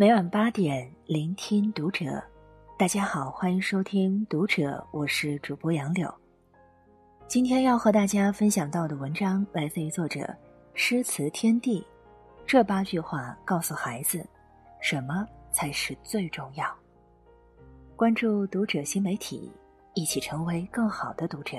每晚八点，聆听读者。大家好，欢迎收听《读者》，我是主播杨柳。今天要和大家分享到的文章来自于作者诗词天地。这八句话告诉孩子，什么才是最重要。关注《读者》新媒体，一起成为更好的读者。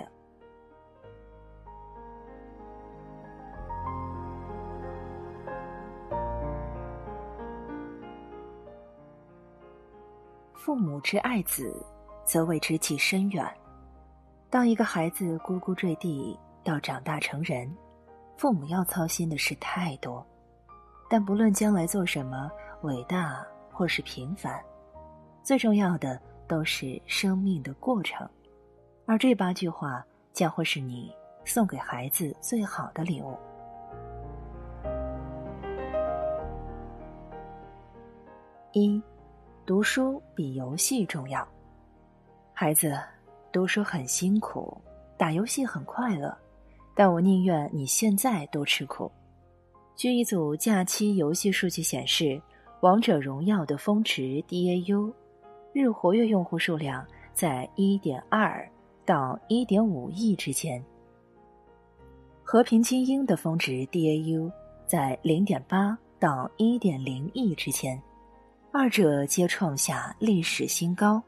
父母之爱子，则为之计深远。当一个孩子呱呱坠地到长大成人，父母要操心的事太多。但不论将来做什么，伟大或是平凡，最重要的都是生命的过程。而这八句话将会是你送给孩子最好的礼物。一。读书比游戏重要。孩子，读书很辛苦，打游戏很快乐，但我宁愿你现在多吃苦。据一组假期游戏数据显示，《王者荣耀》的峰值 DAU 日活跃用户数量在1.2到1.5亿之间，《和平精英》的峰值 DAU 在0.8到1.0亿之间。二者皆创下历史新高，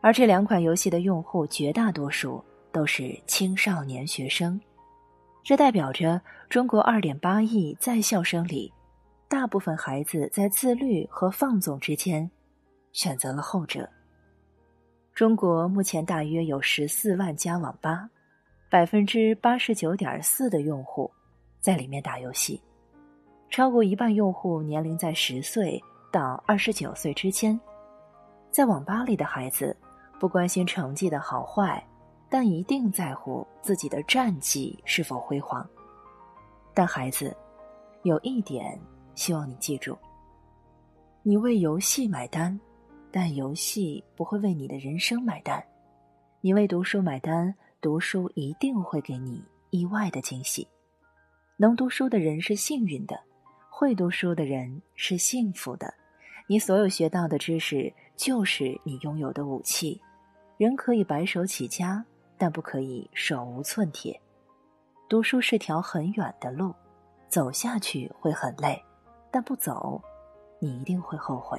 而这两款游戏的用户绝大多数都是青少年学生，这代表着中国二点八亿在校生里，大部分孩子在自律和放纵之间，选择了后者。中国目前大约有十四万家网吧，百分之八十九点四的用户在里面打游戏，超过一半用户年龄在十岁。到二十九岁之间，在网吧里的孩子不关心成绩的好坏，但一定在乎自己的战绩是否辉煌。但孩子，有一点希望你记住：你为游戏买单，但游戏不会为你的人生买单；你为读书买单，读书一定会给你意外的惊喜。能读书的人是幸运的，会读书的人是幸福的。你所有学到的知识，就是你拥有的武器。人可以白手起家，但不可以手无寸铁。读书是条很远的路，走下去会很累，但不走，你一定会后悔。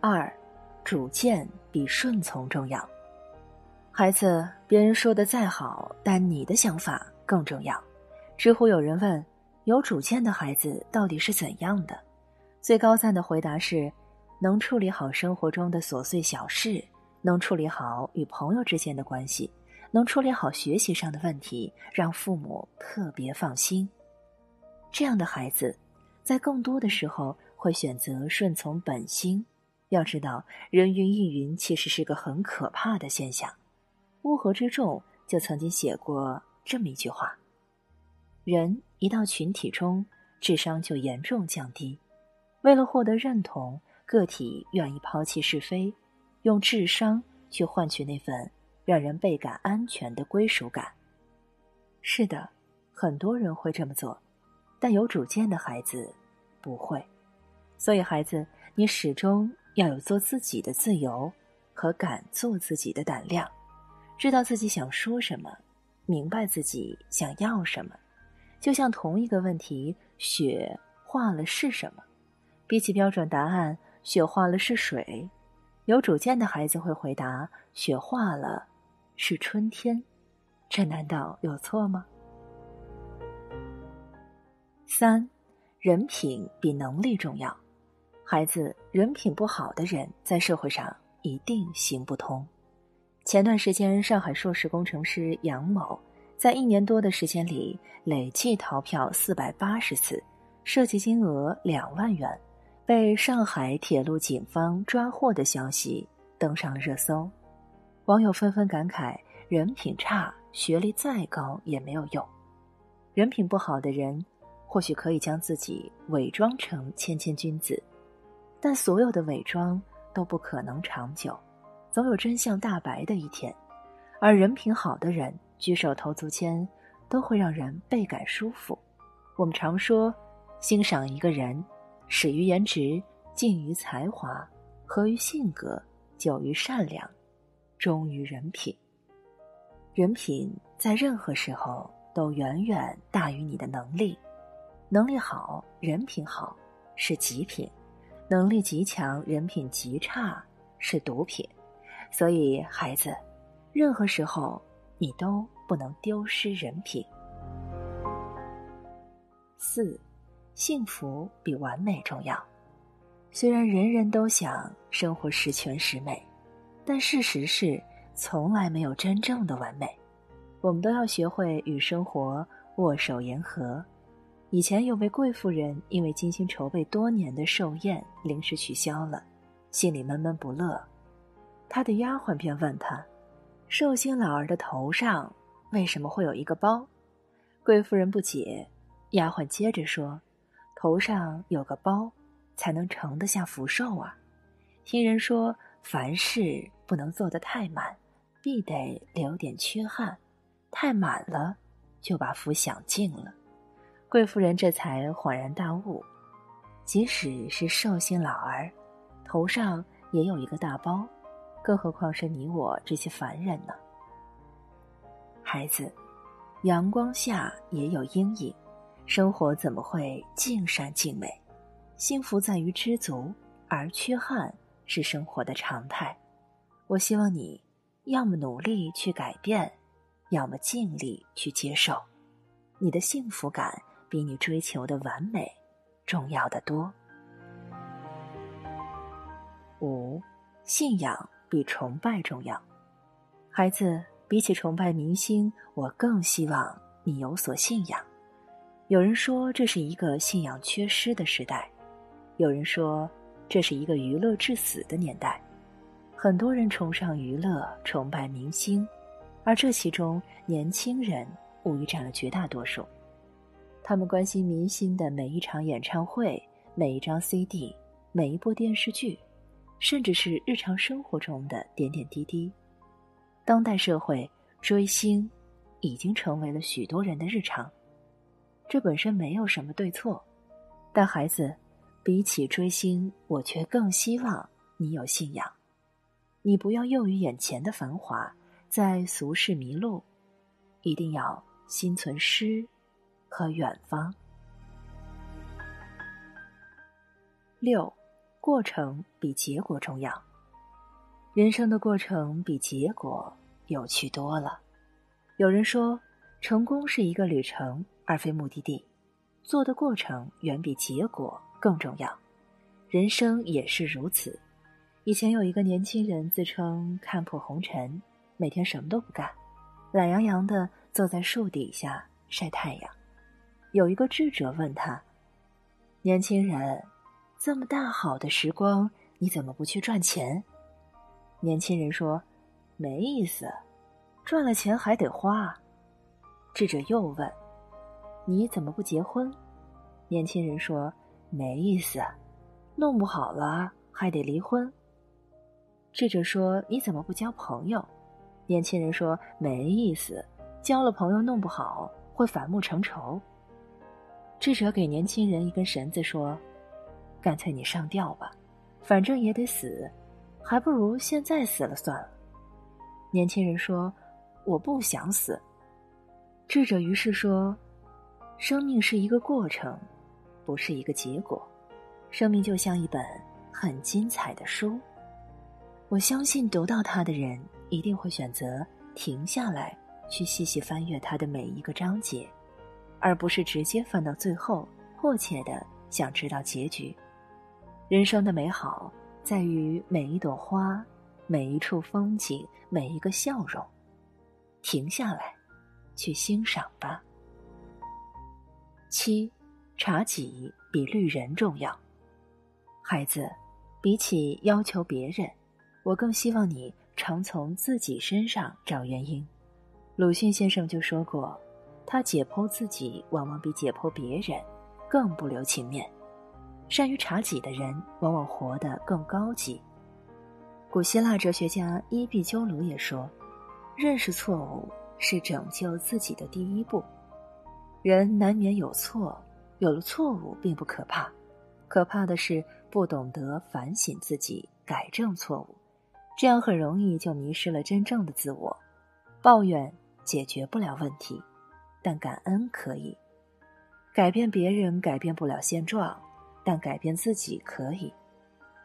二，主见比顺从重要。孩子，别人说的再好，但你的想法更重要。知乎有人问。有主见的孩子到底是怎样的？最高赞的回答是：能处理好生活中的琐碎小事，能处理好与朋友之间的关系，能处理好学习上的问题，让父母特别放心。这样的孩子，在更多的时候会选择顺从本心。要知道，人云亦云其实是个很可怕的现象。乌合之众就曾经写过这么一句话。人一到群体中，智商就严重降低。为了获得认同，个体愿意抛弃是非，用智商去换取那份让人倍感安全的归属感。是的，很多人会这么做，但有主见的孩子不会。所以，孩子，你始终要有做自己的自由和敢做自己的胆量，知道自己想说什么，明白自己想要什么。就像同一个问题，雪化了是什么？比起标准答案，雪化了是水。有主见的孩子会回答：雪化了是春天。这难道有错吗？三，人品比能力重要。孩子，人品不好的人在社会上一定行不通。前段时间，上海硕士工程师杨某。在一年多的时间里，累计逃票四百八十次，涉及金额两万元，被上海铁路警方抓获的消息登上了热搜。网友纷纷感慨：人品差，学历再高也没有用。人品不好的人，或许可以将自己伪装成谦谦君子，但所有的伪装都不可能长久，总有真相大白的一天。而人品好的人。举手投足间，都会让人倍感舒服。我们常说，欣赏一个人，始于颜值，敬于才华，合于性格，久于善良，忠于人品。人品在任何时候都远远大于你的能力。能力好，人品好，是极品；能力极强，人品极差，是毒品。所以，孩子，任何时候你都不能丢失人品。四，幸福比完美重要。虽然人人都想生活十全十美，但事实是从来没有真正的完美。我们都要学会与生活握手言和。以前有位贵妇人，因为精心筹备多年的寿宴临时取消了，心里闷闷不乐。她的丫鬟便问她：“寿星老儿的头上为什么会有一个包？”贵妇人不解。丫鬟接着说：“头上有个包，才能盛得下福寿啊。听人说，凡事不能做得太满，必得留点缺憾，太满了就把福享尽了。”贵妇人这才恍然大悟，即使是寿星老儿，头上也有一个大包，更何况是你我这些凡人呢？孩子，阳光下也有阴影，生活怎么会尽善尽美？幸福在于知足，而缺憾是生活的常态。我希望你，要么努力去改变，要么尽力去接受，你的幸福感。比你追求的完美重要的多。五，信仰比崇拜重要。孩子，比起崇拜明星，我更希望你有所信仰。有人说这是一个信仰缺失的时代，有人说这是一个娱乐至死的年代。很多人崇尚娱乐，崇拜明星，而这其中年轻人无疑占了绝大多数。他们关心明星的每一场演唱会、每一张 CD、每一部电视剧，甚至是日常生活中的点点滴滴。当代社会追星已经成为了许多人的日常，这本身没有什么对错。但孩子，比起追星，我却更希望你有信仰。你不要囿于眼前的繁华，在俗世迷路，一定要心存诗。和远方。六，过程比结果重要。人生的过程比结果有趣多了。有人说，成功是一个旅程，而非目的地。做的过程远比结果更重要。人生也是如此。以前有一个年轻人自称看破红尘，每天什么都不干，懒洋洋的坐在树底下晒太阳。有一个智者问他：“年轻人，这么大好的时光，你怎么不去赚钱？”年轻人说：“没意思，赚了钱还得花。”智者又问：“你怎么不结婚？”年轻人说：“没意思，弄不好了还得离婚。”智者说：“你怎么不交朋友？”年轻人说：“没意思，交了朋友弄不好会反目成仇。”智者给年轻人一根绳子，说：“干脆你上吊吧，反正也得死，还不如现在死了算了。”年轻人说：“我不想死。”智者于是说：“生命是一个过程，不是一个结果。生命就像一本很精彩的书，我相信读到它的人一定会选择停下来，去细细翻阅它的每一个章节。”而不是直接翻到最后，迫切的想知道结局。人生的美好在于每一朵花，每一处风景，每一个笑容。停下来，去欣赏吧。七，察己比虑人重要。孩子，比起要求别人，我更希望你常从自己身上找原因。鲁迅先生就说过。他解剖自己，往往比解剖别人更不留情面。善于察己的人，往往活得更高级。古希腊哲学家伊壁鸠鲁也说：“认识错误是拯救自己的第一步。”人难免有错，有了错误并不可怕，可怕的是不懂得反省自己、改正错误，这样很容易就迷失了真正的自我。抱怨解决不了问题，但感恩可以。改变别人改变不了现状，但改变自己可以。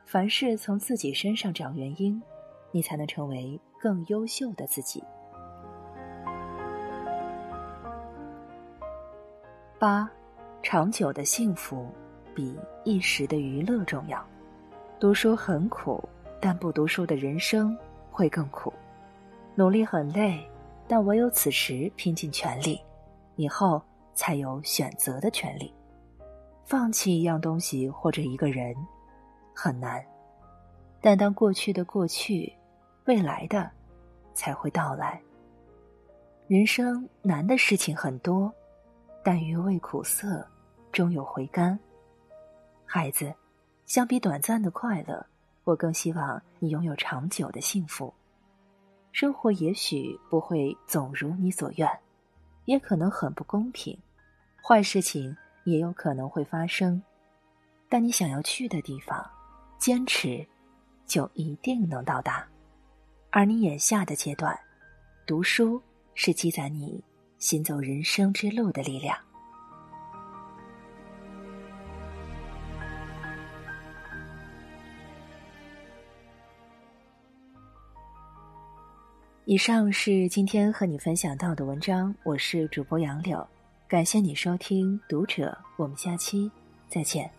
凡事从自己身上找原因，你才能成为更优秀的自己。八，长久的幸福比一时的娱乐重要。读书很苦，但不读书的人生会更苦。努力很累，但唯有此时拼尽全力，以后才有选择的权利。放弃一样东西或者一个人很难，但当过去的过去，未来的才会到来。人生难的事情很多。但余味苦涩，终有回甘。孩子，相比短暂的快乐，我更希望你拥有长久的幸福。生活也许不会总如你所愿，也可能很不公平，坏事情也有可能会发生。但你想要去的地方，坚持，就一定能到达。而你眼下的阶段，读书是积攒你。行走人生之路的力量。以上是今天和你分享到的文章，我是主播杨柳，感谢你收听《读者》，我们下期再见。